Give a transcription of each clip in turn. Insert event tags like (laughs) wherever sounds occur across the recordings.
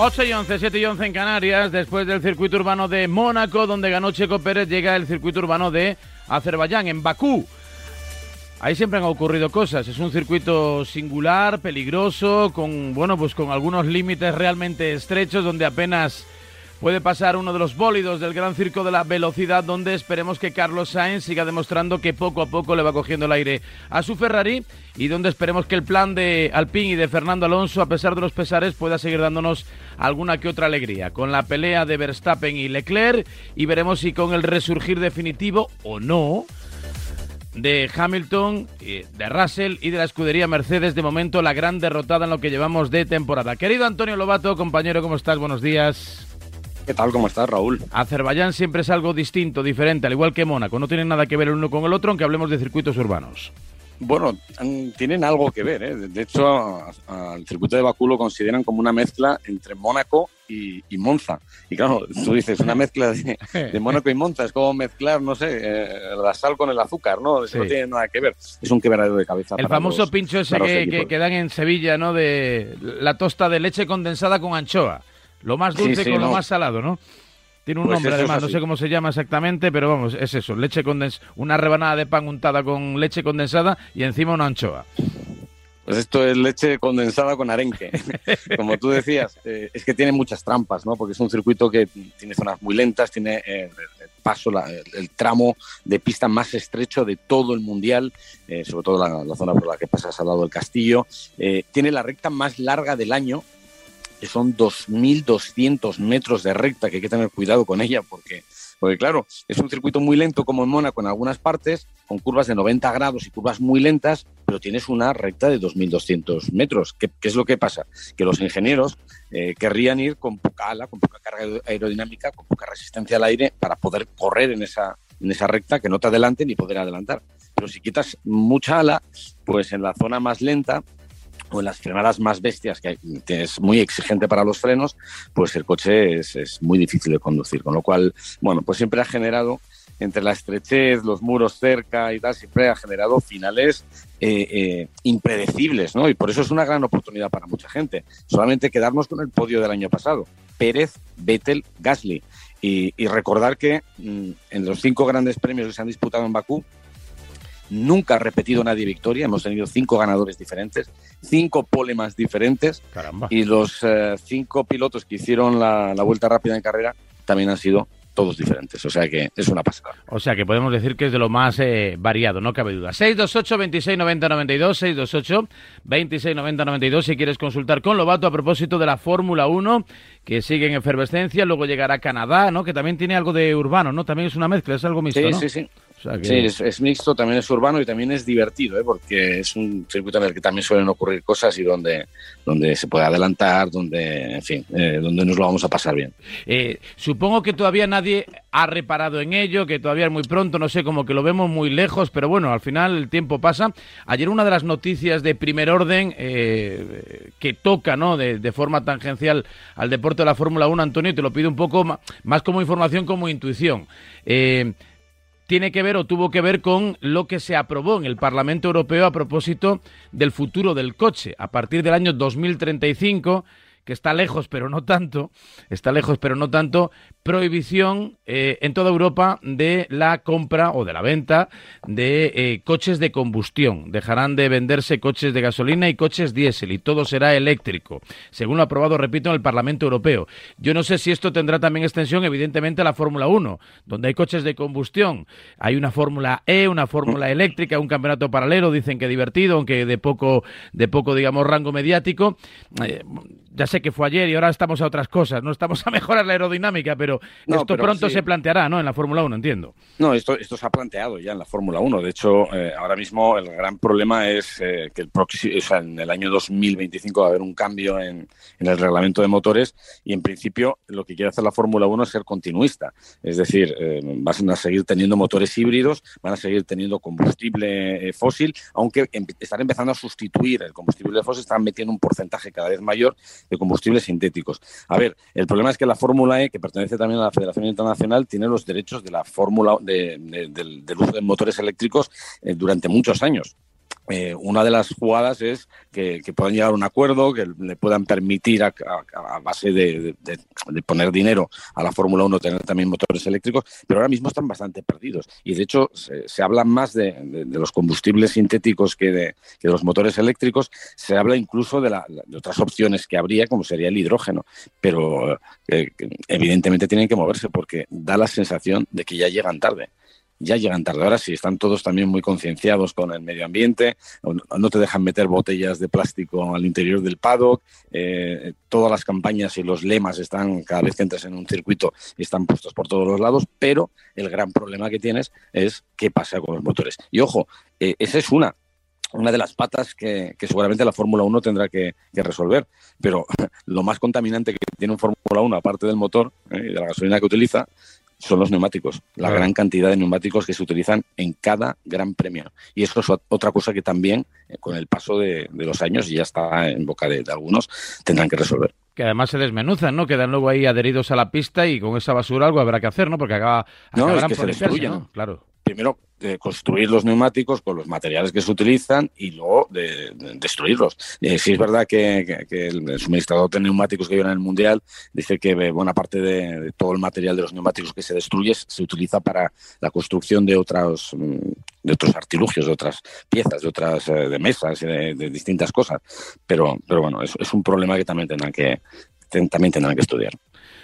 8 y 11, 7 y 11 en Canarias, después del circuito urbano de Mónaco, donde ganó Checo Pérez, llega el circuito urbano de Azerbaiyán, en Bakú. Ahí siempre han ocurrido cosas. Es un circuito singular, peligroso, con bueno, pues con algunos límites realmente estrechos, donde apenas puede pasar uno de los bólidos del Gran Circo de la Velocidad, donde esperemos que Carlos Sainz siga demostrando que poco a poco le va cogiendo el aire a su Ferrari y donde esperemos que el plan de Alpine y de Fernando Alonso, a pesar de los pesares, pueda seguir dándonos alguna que otra alegría. Con la pelea de Verstappen y Leclerc y veremos si con el resurgir definitivo o no de Hamilton, de Russell y de la escudería Mercedes. De momento, la gran derrotada en lo que llevamos de temporada. Querido Antonio Lobato, compañero, ¿cómo estás? Buenos días. ¿Qué tal? ¿Cómo estás, Raúl? Azerbaiyán siempre es algo distinto, diferente, al igual que Mónaco. No tienen nada que ver el uno con el otro, aunque hablemos de circuitos urbanos. Bueno, tienen algo que ver. ¿eh? De hecho, al circuito de Bakú lo consideran como una mezcla entre Mónaco y, Monza. Y claro, tú dices, una mezcla de, Mónaco y Monza es como mezclar, no sé, eh, la sal con el azúcar, ¿no? Eso no tiene nada que ver. Es un quebradero de cabeza. El famoso pincho ese que, que, dan en Sevilla, ¿no? De la tosta de leche condensada con anchoa. Lo más dulce con lo más salado, ¿no? Tiene un pues nombre además, no sé cómo se llama exactamente, pero vamos, es eso, leche condensada, una rebanada de pan untada con leche condensada y encima una anchoa. Pues esto es leche condensada con arenque. (laughs) Como tú decías, eh, es que tiene muchas trampas, ¿no? Porque es un circuito que tiene zonas muy lentas, tiene eh, el paso, el, tramo de pista más estrecho de todo el mundial, eh, sobre todo la, la, zona por la que pasas al lado del castillo. tiene la recta más larga del año, que son 2.200 metros de recta, que hay que tener cuidado con ella, porque, porque claro, es un circuito muy lento como en Mónaco en algunas partes, con curvas de 90 grados y curvas muy lentas, pero tienes una recta de 2.200 metros. ¿Qué, es lo que pasa? Que los ingenieros eh, querrían ir con poca ala, con poca carga aerodinámica, con poca resistencia al aire para poder correr en esa, en esa recta, que no te adelante ni poder adelantar. Pero si quitas mucha ala, pues en la zona más lenta o en las frenadas más bestias, que es muy exigente para los frenos, pues el coche es, muy difícil de conducir. Con lo cual, bueno, pues siempre ha generado, entre la estrechez, los muros cerca y tal, siempre ha generado finales eh, eh, impredecibles, ¿no? Y por eso es una gran oportunidad para mucha gente. Solamente quedarnos con el podio del año pasado. Pérez, Vettel, Gasly. Y, recordar que mm, en los cinco grandes premios que se han disputado en Bakú, Nunca ha repetido nadie victoria. Hemos tenido cinco ganadores diferentes, cinco polemas diferentes. Y los eh, cinco pilotos que hicieron la, vuelta rápida en carrera también han sido todos diferentes. O sea que es una pasada. O sea que podemos decir que es de lo más eh, variado, no cabe duda. 628 26 90 92, 628 26 90 92 si quieres consultar con Lobato a propósito de la Fórmula 1 que sigue en efervescencia, luego llegará Canadá, ¿no? Que también tiene algo de urbano, ¿no? También es una mezcla, es algo mixto, sí, ¿no? Sí, sí, Sí, es, mixto, también es urbano y también es divertido, ¿eh? porque es un circuito en el que también suelen ocurrir cosas y donde, donde se puede adelantar, donde, en fin, eh, donde nos lo vamos a pasar bien. Eh, supongo que todavía nadie ha reparado en ello, que todavía es muy pronto, no sé, como que lo vemos muy lejos, pero bueno, al final el tiempo pasa. Ayer una de las noticias de primer orden eh, que toca, ¿no?, de, de, forma tangencial al deporte de la Fórmula 1, Antonio, te lo pido un poco más como información, como intuición. Eh, tiene que ver o tuvo que ver con lo que se aprobó en el Parlamento Europeo a propósito del futuro del coche. A partir del año 2035 que está lejos pero no tanto, está lejos pero no tanto, prohibición eh, en toda Europa de la compra o de la venta de eh, coches de combustión. Dejarán de venderse coches de gasolina y coches diésel y todo será eléctrico, según lo aprobado, repito, en el Parlamento Europeo. Yo no sé si esto tendrá también extensión, evidentemente, a la Fórmula 1, donde hay coches de combustión. Hay una Fórmula E, una Fórmula eléctrica, un campeonato paralelo, dicen que divertido, aunque de poco, de poco digamos, rango mediático. Eh, ya sé que fue ayer y ahora estamos a otras cosas, no estamos a mejorar la aerodinámica, pero esto pronto se planteará, ¿no? En la Fórmula 1, entiendo. No, esto, esto se ha planteado ya en la Fórmula 1. De hecho, eh, ahora mismo el gran problema es eh, que el próximo, o sea, en el año 2025 va a haber un cambio en, el reglamento de motores y en principio lo que quiere hacer la Fórmula 1 es ser continuista. Es decir, eh, van a seguir teniendo motores híbridos, van a seguir teniendo combustible fósil, aunque em, están empezando a sustituir el combustible fósil, están metiendo un porcentaje cada vez mayor de combustibles sintéticos. A ver, el problema es que la Fórmula E, que pertenece también a la Federación Internacional, tiene los derechos de la fórmula del, uso de motores eléctricos eh, durante muchos años. Eh, una de las jugadas es que, puedan llegar a un acuerdo, que le puedan permitir a, base de, poner dinero a la Fórmula 1 tener también motores eléctricos, pero ahora mismo están bastante perdidos. Y de hecho se, habla más de, los combustibles sintéticos que de, los motores eléctricos, se habla incluso de, otras opciones que habría, como sería el hidrógeno, pero eh, evidentemente tienen que moverse porque da la sensación de que ya llegan tarde ya llegan tarde. Ahora sí, están todos también muy concienciados con el medio ambiente, no te dejan meter botellas de plástico al interior del paddock, eh, todas las campañas y los lemas están, cada vez que entras en un circuito, están puestos por todos los lados, pero el gran problema que tienes es qué pasa con los motores. Y ojo, eh, esa es una, una de las patas que, seguramente la Fórmula 1 tendrá que, resolver. Pero (laughs) lo más contaminante que tiene un Fórmula 1, aparte del motor eh, y de la gasolina que utiliza, son los neumáticos, la gran cantidad de neumáticos que se utilizan en cada gran premio. Y eso es otra cosa que también, eh, con el paso de, los años, y ya está en boca de, algunos, tendrán que resolver. Que además se desmenuzan, ¿no? Quedan luego ahí adheridos a la pista y con esa basura algo habrá que hacer, ¿no? Porque acaba, no, es que se destruyen. Claro. Primero, construir los neumáticos con los materiales que se utilizan y luego de, destruirlos. Eh, sí es verdad que, el, suministrador de neumáticos que hay en el Mundial dice que eh, buena parte de, todo el material de los neumáticos que se destruye se utiliza para la construcción de otros, mm, de otros artilugios, de otras piezas, de otras eh, de mesas, de, de, distintas cosas. Pero, pero bueno, es, es un problema que también tendrán que, también tendrán que estudiar.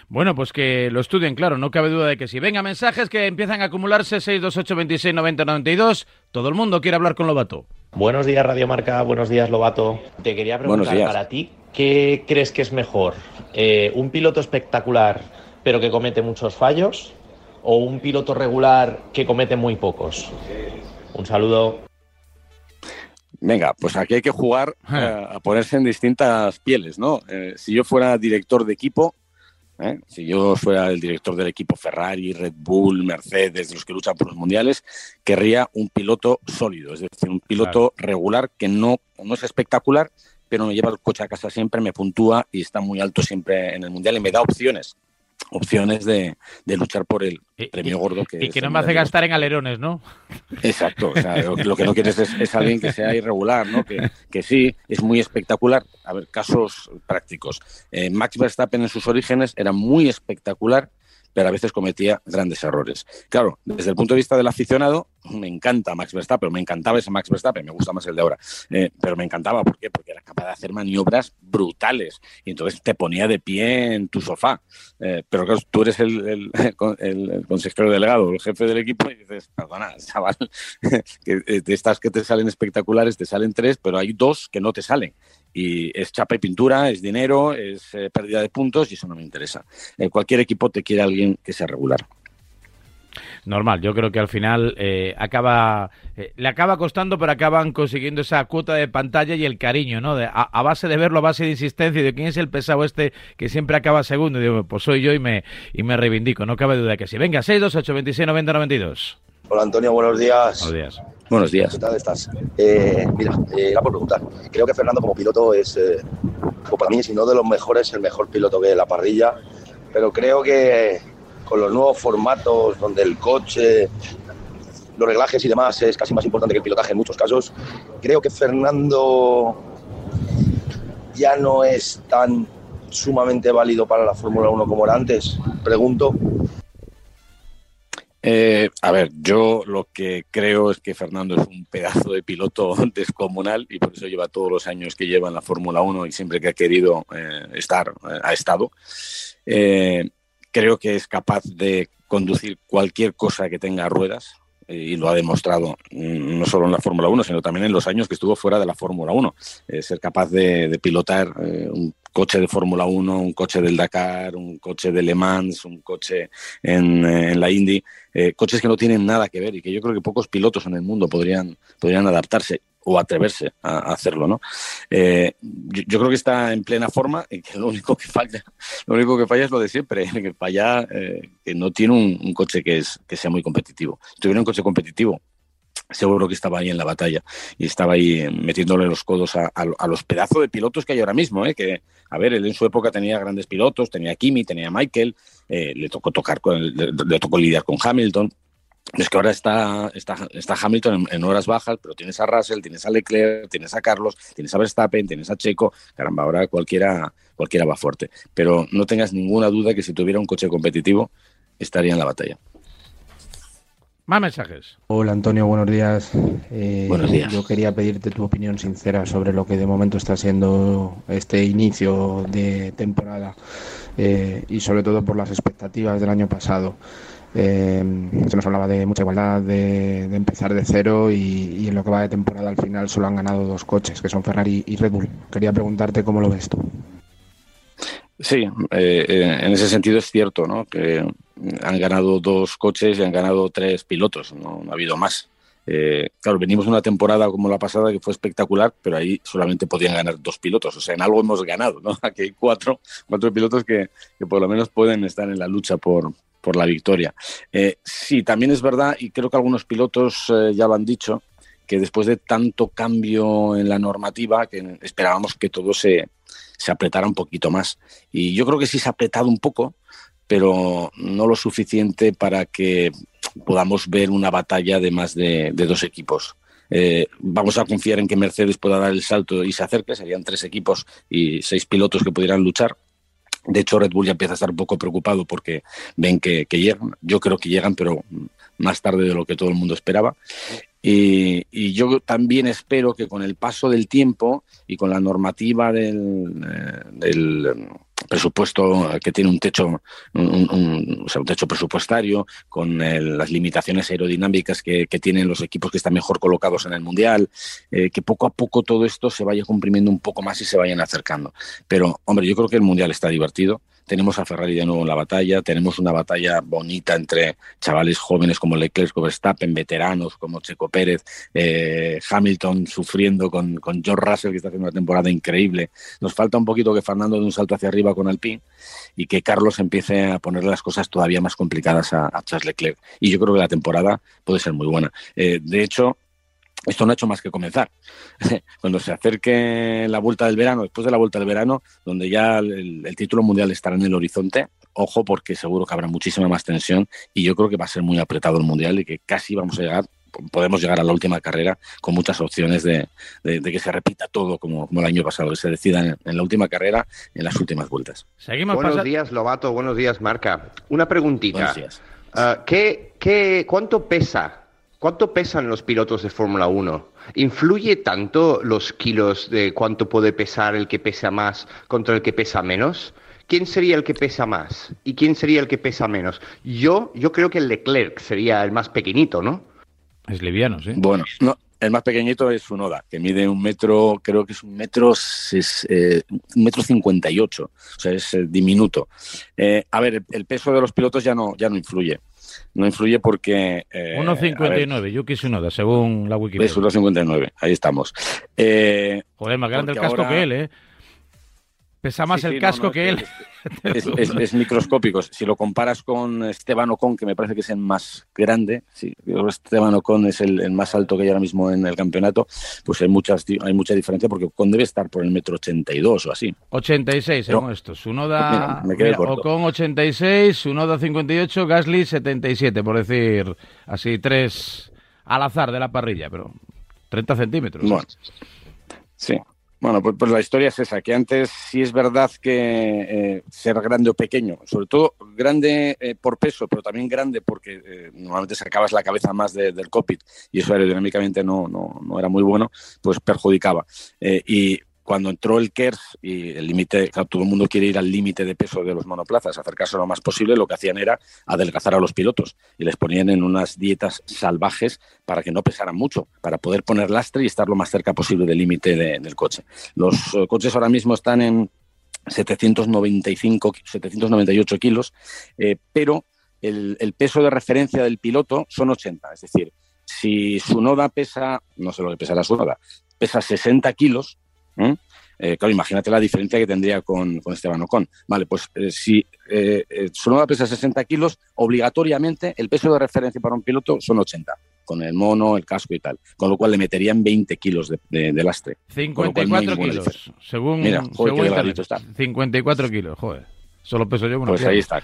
Bueno, pues que lo estudien, claro, no cabe duda de que sí. Venga, mensajes que empiezan a acumularse 628 26 90 92. Todo el mundo quiere hablar con Lobato. Buenos días, Radio Marca. Buenos días, Lobato. Te quería preguntar para ti, ¿qué crees que es mejor? Eh, ¿Un piloto espectacular pero que comete muchos fallos? ¿O un piloto regular que comete muy pocos? Un saludo. Venga, pues aquí hay que jugar eh, a ponerse en distintas pieles, ¿no? Eh, si yo fuera director de equipo, ¿eh? Si yo fuera el director del equipo Ferrari, Red Bull, Mercedes, los que luchan por los mundiales, querría un piloto sólido, es decir, un piloto regular que no, no es espectacular, pero me lleva el coche a casa siempre, me puntúa y está muy alto siempre en el mundial y me da opciones opciones de, luchar por el premio gordo. Que y que no me hace gastar en alerones, ¿no? Exacto, o sea, (laughs) lo, que no quieres es, alguien que sea irregular, ¿no? Que, que, sí, es muy espectacular. A ver, casos prácticos. Eh, Max Verstappen en sus orígenes era muy espectacular, pero a veces cometía grandes errores. Claro, desde el punto de vista del aficionado, me encanta Max Verstappen, me encantaba ese Max Verstappen, me gusta más el de ahora, eh, pero me encantaba, ¿por qué? Porque era capaz de hacer maniobras brutales y entonces te ponía de pie en tu sofá. Eh, pero claro, tú eres el, (laughs) consejero delegado, el jefe del equipo y dices, perdona, chaval, (laughs) que eh, de estas que te salen espectaculares, te salen tres, pero hay dos que no te salen y es chapa y pintura, es dinero, es pérdida de puntos y eso no me interesa. Cualquier equipo te quiere alguien que sea regular. Normal, yo creo que al final eh, acaba, le acaba costando, pero acaban consiguiendo esa cuota de pantalla y el cariño, ¿no? a, base de verlo, a base de insistencia y de quién es el pesado este que siempre acaba segundo. Y digo, pues soy yo y me, y me reivindico, no cabe duda de que sí. Venga, 628 26 90 92. Hola Antonio, buenos días. Buenos días. Buenos días. ¿Qué tal estás? Eh, mira, eh, era por preguntar. Creo que Fernando como piloto es, eh, para mí, si no de los mejores, el mejor piloto que la parrilla. Pero creo que con los nuevos formatos donde el coche, los reglajes y demás es casi más importante que el pilotaje en muchos casos, creo que Fernando ya no es tan sumamente válido para la Fórmula 1 como era antes. Pregunto. Eh, a ver, yo lo que creo es que Fernando es un pedazo de piloto (laughs) descomunal y por eso lleva todos los años que lleva en la Fórmula 1 y siempre que ha querido eh, estar, eh, ha estado. Creo que es capaz de conducir cualquier cosa que tenga ruedas, y lo ha demostrado mm, no solo en la Fórmula 1, sino también en los años que estuvo fuera de la Fórmula 1. ser capaz de, pilotar un coche de Fórmula 1, un coche del Dakar, un coche de Le Mans, un coche en, la Indy, eh, coches que no tienen nada que ver y que yo creo que pocos pilotos en el mundo podrían, podrían adaptarse o atreverse a, hacerlo, ¿no? Eh, yo, creo que está en plena forma y que lo único que falla, lo único que falla es lo de siempre, (laughs) que falla eh, que no tiene un, coche que, es, que sea muy competitivo. Si tuviera un coche competitivo, seguro que estaba ahí en la batalla y estaba ahí metiéndole los codos a, los pedazos de pilotos que hay ahora mismo, ¿eh? que, a ver, él en su época tenía grandes pilotos, tenía Kimi, tenía Michael, eh, le tocó tocar con, le, tocó lidiar con Hamilton, es que ahora está, está, está Hamilton en, horas bajas, pero tienes a Russell, tienes a Leclerc, tienes a Carlos, tienes a Verstappen, tienes a Checo. Caramba, ahora cualquiera, cualquiera va fuerte. Pero no tengas ninguna duda que si tuviera un coche competitivo, estaría en la batalla. Más mensajes. Hola Antonio, buenos días. Eh, buenos días. Yo quería pedirte tu opinión sincera sobre lo que de momento está siendo este inicio de temporada eh, y sobre todo por las expectativas del año pasado. Eh, se nos hablaba de mucha igualdad, de, empezar de cero y, en lo que va de temporada al final solo han ganado dos coches, que son Ferrari y Red Bull. Quería preguntarte cómo lo ves tú. Sí, eh, eh, en ese sentido es cierto, ¿no? Que han ganado dos coches y han ganado tres pilotos, no, ha habido más. claro, venimos una temporada como la pasada que fue espectacular, pero ahí solamente podían ganar dos pilotos. O sea, en algo hemos ganado, ¿no? (laughs) Aquí hay cuatro, cuatro pilotos que, que por lo menos pueden estar en la lucha por, por la victoria. Eh, sí, también es verdad, y creo que algunos pilotos eh, ya lo han dicho, que después de tanto cambio en la normativa, que esperábamos que todo se, se apretara un poquito más. Y yo creo que sí se ha apretado un poco, pero no lo suficiente para que podamos ver una batalla de más de, dos equipos. Eh, vamos a confiar en que Mercedes pueda dar el salto y se acerque, serían tres equipos y seis pilotos que pudieran luchar. De hecho, Red Bull ya empieza a estar un poco preocupado porque ven que, llegan. Yo creo que llegan, pero más tarde de lo que todo el mundo esperaba. Y, yo también espero que con el paso del tiempo y con la normativa del, eh, presupuesto que tiene un techo, un, techo presupuestario, con las limitaciones aerodinámicas que, tienen los equipos que están mejor colocados en el mundial, eh, que poco a poco todo esto se vaya comprimiendo un poco más y se vayan acercando. Pero, hombre, yo creo que el mundial está divertido tenemos a Ferrari de nuevo en la batalla, tenemos una batalla bonita entre chavales jóvenes como Leclerc, Verstappen, veteranos como Checo Pérez, eh, Hamilton sufriendo con, con George Russell, que está haciendo una temporada increíble. Nos falta un poquito que Fernando dé un salto hacia arriba con Alpine y que Carlos empiece a poner las cosas todavía más complicadas a, Charles Leclerc. Y yo creo que la temporada puede ser muy buena. Eh, de hecho, esto no ha hecho más que comenzar. (laughs) Cuando se acerque la vuelta del verano, después de la vuelta del verano, donde ya el, título mundial estará en el horizonte, ojo porque seguro que habrá muchísima más tensión y yo creo que va a ser muy apretado el mundial y que casi vamos a llegar, podemos llegar a la última carrera con muchas opciones de, que se repita todo como, el año pasado, que se decida en, la última carrera, en las últimas vueltas. Seguimos buenos días, Lobato, buenos días, Marca. Una preguntita. Ah, ¿qué, qué, ¿Cuánto pesa ¿Cuánto pesan los pilotos de Fórmula 1? ¿Influye tanto los kilos de cuánto puede pesar el que pesa más contra el que pesa menos? ¿Quién sería el que pesa más? ¿Y quién sería el que pesa menos? Yo, yo creo que el Leclerc sería el más pequeñito, ¿no? Es liviano, sí. Bueno, no, el más pequeñito es Unoda, que mide un metro, creo que es un metro, es, eh, un metro cincuenta y ocho, o sea, es eh, diminuto. Eh, a ver, el peso de los pilotos ya no, ya no influye no influye porque... Eh, 1.59, Yuki Tsunoda, según la Wikipedia. Es 1.59, ahí estamos. Eh, Joder, más grande el casco que él, ¿eh? Pesa más el casco que él. (laughs) Es, microscópico. Si lo comparas con Esteban Ocon, que me parece que es el más grande, sí, Esteban Ocon es el, más alto que hay ahora mismo en el campeonato, pues hay, muchas, hay mucha diferencia porque Ocon debe estar por el metro 82 o así. 86, según esto. Sunoda, mira, Ocon 86, Sunoda 58, Gasly 77, por decir así, tres al azar de la parrilla, pero 30 centímetros. Bueno, sí. Bueno, pues, pues, la historia es esa, que antes sí es verdad que eh, ser grande o pequeño, sobre todo grande eh, por peso, pero también grande porque eh, normalmente sacabas la cabeza más del cockpit y eso aerodinámicamente no, no, no era muy bueno, pues perjudicaba. y cuando entró el KERS y el límite, todo el mundo quiere ir al límite de peso de los monoplazas, acercarse lo más posible, lo que hacían era adelgazar a los pilotos y les ponían en unas dietas salvajes para que no pesaran mucho, para poder poner lastre y estar lo más cerca posible del límite del coche. Los eh, coches ahora mismo están en 795, 798 kilos, eh, pero el, peso de referencia del piloto son 80, es decir, si su noda pesa, no sé lo que pesa la su noda, pesa 60 kilos, ¿eh? Eh, claro, imagínate la diferencia que tendría con, Esteban Ocon. Vale, pues eh, si su nueva pesa 60 kilos, obligatoriamente el peso de referencia para un piloto son 80, con el mono, el casco y tal. Con lo cual le meterían 20 kilos de, lastre. 54 kilos, según, Mira, joder, está. 54 kilos, joder. Solo peso yo Pues ahí está.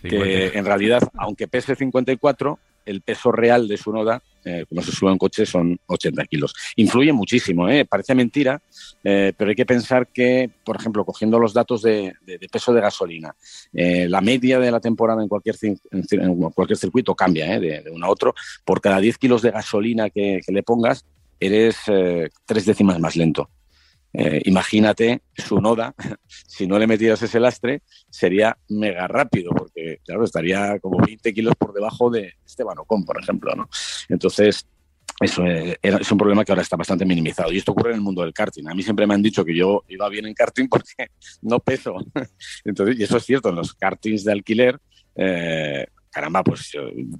Que en realidad, aunque pese 54, el peso real de su noda, eh, como se sube en coche, son 80 kilos. Influye muchísimo, ¿eh? parece mentira, eh, pero hay que pensar que, por ejemplo, cogiendo los datos de, peso de gasolina, la media de la temporada en cualquier, en cualquier circuito cambia de, uno a otro. Por cada 10 kilos de gasolina que le pongas, eres tres décimas más lento. Eh, imagínate su noda, (laughs) si no le metieras ese lastre, sería mega rápido, porque claro, estaría como 20 kilos por debajo de Esteban Ocon, por ejemplo. ¿no? Entonces, eso es un problema que ahora está bastante minimizado. Y esto ocurre en el mundo del karting. A mí siempre me han dicho que yo iba bien en karting (laughs) porque no peso. Entonces, y eso es cierto, en los kartings de alquiler, eh, caramba, pues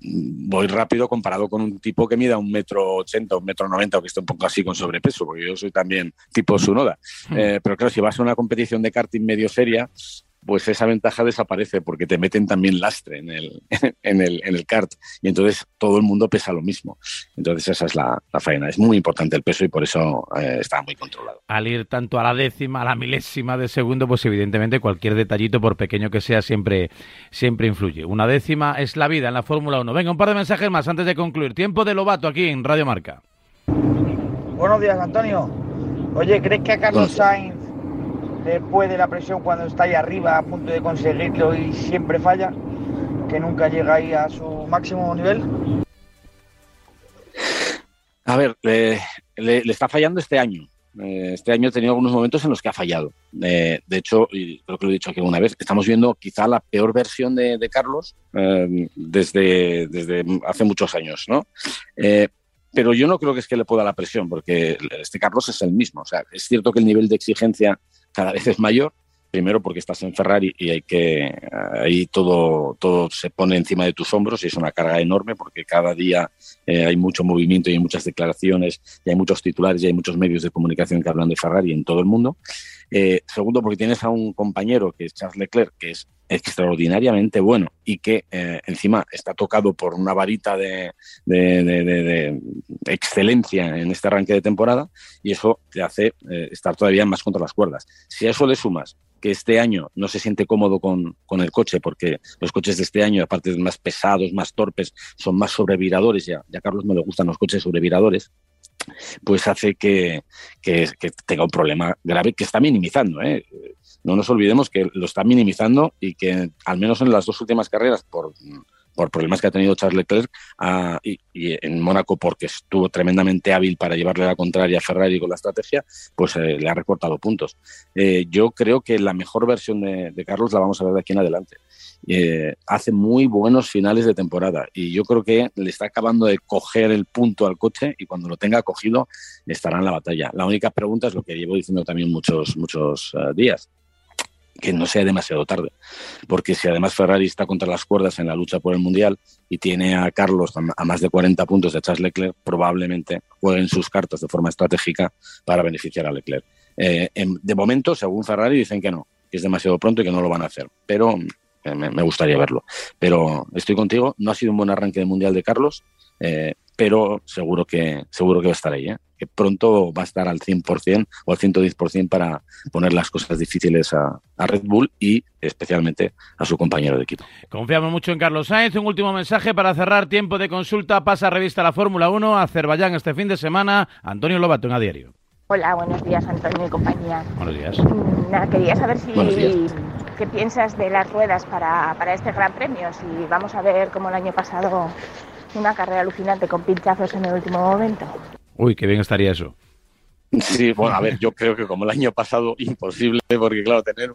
voy rápido comparado con un tipo que mida un metro ochenta, un metro noventa, o que esté un poco así con sobrepeso, porque yo soy también tipo Sunoda. Hmm. Eh, pero claro, si vas a una competición de karting medio seria, pues esa ventaja desaparece porque te meten también lastre en el, (laughs) en el, en el kart y entonces todo el mundo pesa lo mismo. Entonces esa es la, la faena. Es muy importante el peso y por eso eh, está muy controlado. Al ir tanto a la décima, a la milésima de segundo, pues evidentemente cualquier detallito, por pequeño que sea, siempre, siempre influye. Una décima es la vida en la Fórmula 1. Venga, un par de mensajes más antes de concluir. Tiempo de Lobato aquí en Radio Marca. Buenos días, Antonio. Oye, ¿crees que a Carlos Sainz después de la presión cuando está ahí arriba a punto de conseguirlo y siempre falla, que nunca llega ahí a su máximo nivel? A ver, le, está fallando este año. Eh, este año ha tenido algunos momentos en los que ha fallado. Eh, de hecho, y creo que lo he dicho aquí una vez, estamos viendo quizá la peor versión de, Carlos eh, desde, desde hace muchos años, ¿no? pero yo no creo que es que le pueda la presión, porque este Carlos es el mismo. O sea, es cierto que el nivel de exigencia cada vez es mayor. Primero porque estás en Ferrari y hay que ahí todo todo se pone encima de tus hombros y es una carga enorme porque cada día eh, hay mucho movimiento y hay muchas declaraciones y hay muchos titulares y hay muchos medios de comunicación que hablan de Ferrari en todo el mundo. Eh, segundo porque tienes a un compañero que es Charles Leclerc que es extraordinariamente bueno y que eh, encima está tocado por una varita de, excelencia en este arranque de temporada y eso te hace eh, estar todavía más contra las cuerdas. Si a eso le sumas que este año no se siente cómodo con, el coche porque los coches de este año, aparte de más pesados, más torpes, son más sobreviradores, ya, ya a Carlos no le gustan los coches sobreviradores, pues hace que, que, tenga un problema grave que está minimizando. ¿eh? no nos olvidemos que lo está minimizando y que al menos en las dos últimas carreras, por, por problemas que ha tenido Charles Leclerc y, en Mónaco porque estuvo tremendamente hábil para llevarle la contraria a Ferrari con la estrategia, pues eh, le ha recortado puntos. Eh, yo creo que la mejor versión de, Carlos la vamos a ver de aquí en adelante. Eh, hace muy buenos finales de temporada y yo creo que le está acabando de coger el punto al coche y cuando lo tenga cogido estará en la batalla. La única pregunta es lo que llevo diciendo también muchos, muchos días que no sea demasiado tarde. Porque si además Ferrari está contra las cuerdas en la lucha por el Mundial y tiene a Carlos a más de 40 puntos de Charles Leclerc, probablemente jueguen sus cartas de forma estratégica para beneficiar a Leclerc. Eh, de momento, según Ferrari, dicen que no, que es demasiado pronto y que no lo van a hacer. Pero eh, me, gustaría verlo. Pero estoy contigo, no ha sido un buen arranque de Mundial de Carlos. Eh, pero seguro que, seguro que va a estar ahí, ¿eh? que pronto va a estar al 100% o al 110% para poner las cosas difíciles a, Red Bull y especialmente a su compañero de equipo. Confiamos mucho en Carlos Sainz. Un último mensaje para cerrar tiempo de consulta. Pasa a revista la Fórmula 1 a Azerbaiyán este fin de semana. Antonio Lobato en a diario. Hola, buenos días Antonio y compañía. Buenos días. Mm, quería saber si qué piensas de las ruedas para, para este Gran Premio, si vamos a ver como el año pasado una carrera alucinante con pinchazos en el último momento. Uy, qué bien estaría eso. Sí, bueno, a ver, yo creo que como el año pasado, imposible, porque claro, tener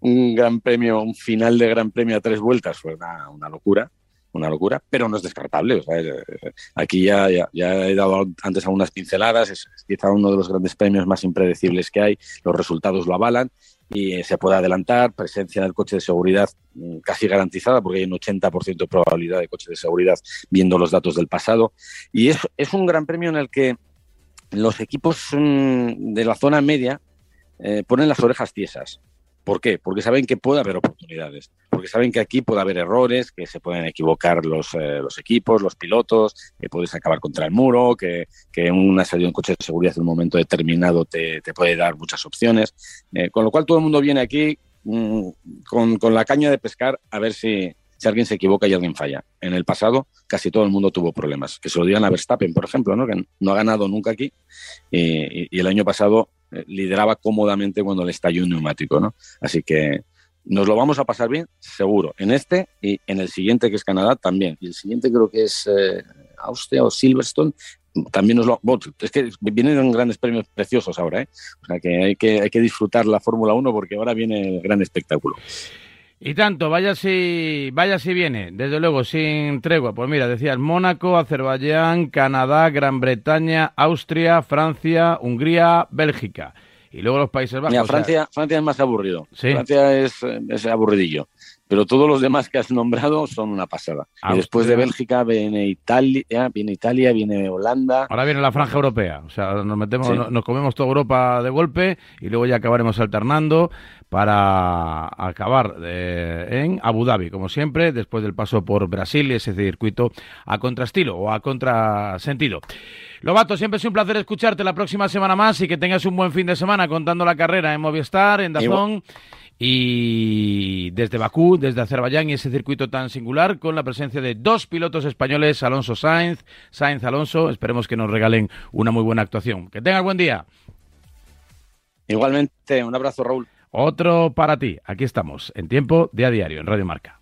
un, gran premio, un final de gran premio a tres vueltas fue una, locura, una locura, pero no es descartable. aquí ya, ya, he dado antes algunas pinceladas, es quizá uno de los grandes premios más impredecibles que hay, los resultados lo avalan y se puede adelantar, presencia del coche de seguridad mm, casi garantizada, porque hay un 80% de probabilidad de coche de seguridad viendo los datos del pasado. Y es, es un gran premio en el que los equipos mm, de la zona media eh, ponen las orejas tiesas. ¿Por qué? Porque saben que puede haber oportunidades, porque saben que aquí puede haber errores, que se pueden equivocar los, eh, equipos, los pilotos, que puedes acabar contra el muro, que, que una salida en coche de seguridad en un momento determinado te, te puede dar muchas opciones. Eh, con lo cual todo el mundo viene aquí mm, con, con, la caña de pescar a ver si, si alguien se equivoca y alguien falla. En el pasado casi todo el mundo tuvo problemas. Que se lo digan a Verstappen, por ejemplo, ¿no? que no ha ganado nunca aquí y, el año pasado lideraba cómodamente cuando le estalló un neumático. ¿no? Así que nos lo vamos a pasar bien, seguro. En este y en el siguiente, que es Canadá, también. Y el siguiente creo que es eh, Austria o Silverstone. También nos lo. es que vienen grandes premios preciosos ahora, ¿eh? O sea que hay que, hay que disfrutar la Fórmula 1 porque ahora viene el gran espectáculo. Y tanto, vaya si, vaya si viene, desde luego, sin tregua. Pues mira, decías Mónaco, Azerbaiyán, Canadá, Gran Bretaña, Austria, Francia, Hungría, Bélgica. Y luego los Países Bajos. Mira, Francia, Francia es más aburrido. Francia es, es, aburridillo. Pero todos los demás que has nombrado son una pasada. Y después de Bélgica viene Italia, viene Italia, viene Holanda. Ahora viene la franja europea. O sea, nos metemos, nos comemos toda Europa de golpe y luego ya acabaremos alternando para acabar en Abu Dhabi, como siempre, después del paso por Brasil y ese circuito a contrastilo o a contrasentido. Lobato, siempre es un placer escucharte la próxima semana más y que tengas un buen fin de semana contando la carrera en Movistar, en Dazón y desde Bakú, desde Azerbaiyán y ese circuito tan singular con la presencia de dos pilotos españoles, Alonso Sainz, Sainz Alonso, esperemos que nos regalen una muy buena actuación. Que tengas buen día. Igualmente, un abrazo Raúl. Otro para ti. Aquí estamos, en tiempo de a diario, en Radio Marca.